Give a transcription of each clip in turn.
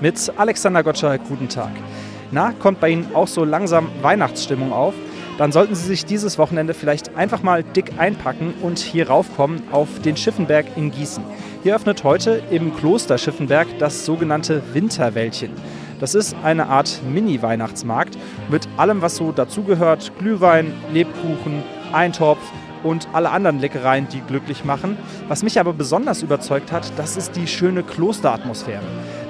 mit Alexander Gottschalk. Guten Tag. Na, kommt bei Ihnen auch so langsam Weihnachtsstimmung auf? Dann sollten Sie sich dieses Wochenende vielleicht einfach mal dick einpacken und hier raufkommen auf den Schiffenberg in Gießen. Hier öffnet heute im Kloster Schiffenberg das sogenannte Winterwäldchen. Das ist eine Art Mini-Weihnachtsmarkt mit allem, was so dazugehört: Glühwein, Lebkuchen, Eintopf, und alle anderen Leckereien, die glücklich machen. Was mich aber besonders überzeugt hat, das ist die schöne Klosteratmosphäre.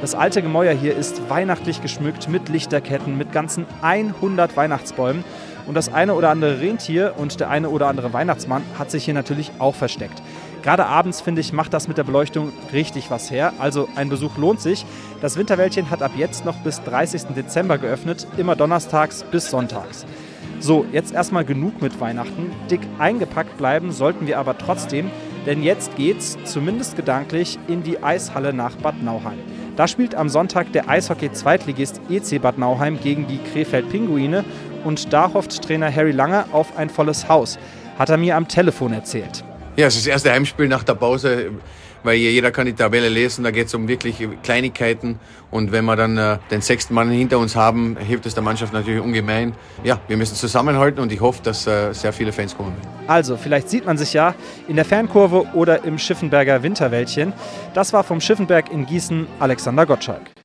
Das alte Gemäuer hier ist weihnachtlich geschmückt mit Lichterketten, mit ganzen 100 Weihnachtsbäumen. Und das eine oder andere Rentier und der eine oder andere Weihnachtsmann hat sich hier natürlich auch versteckt. Gerade abends, finde ich, macht das mit der Beleuchtung richtig was her. Also ein Besuch lohnt sich. Das Winterwäldchen hat ab jetzt noch bis 30. Dezember geöffnet, immer donnerstags bis sonntags. So, jetzt erstmal genug mit Weihnachten. Dick eingepackt bleiben sollten wir aber trotzdem, denn jetzt geht's, zumindest gedanklich, in die Eishalle nach Bad Nauheim. Da spielt am Sonntag der Eishockey-Zweitligist EC Bad Nauheim gegen die Krefeld Pinguine und da hofft Trainer Harry Lange auf ein volles Haus, hat er mir am Telefon erzählt. Ja, es ist das erste Heimspiel nach der Pause weil jeder kann die Tabelle lesen, da geht es um wirklich Kleinigkeiten und wenn wir dann äh, den sechsten Mann hinter uns haben, hilft es der Mannschaft natürlich ungemein. Ja, wir müssen zusammenhalten und ich hoffe, dass äh, sehr viele Fans kommen Also, vielleicht sieht man sich ja in der Fernkurve oder im Schiffenberger Winterwäldchen. Das war vom Schiffenberg in Gießen Alexander Gottschalk.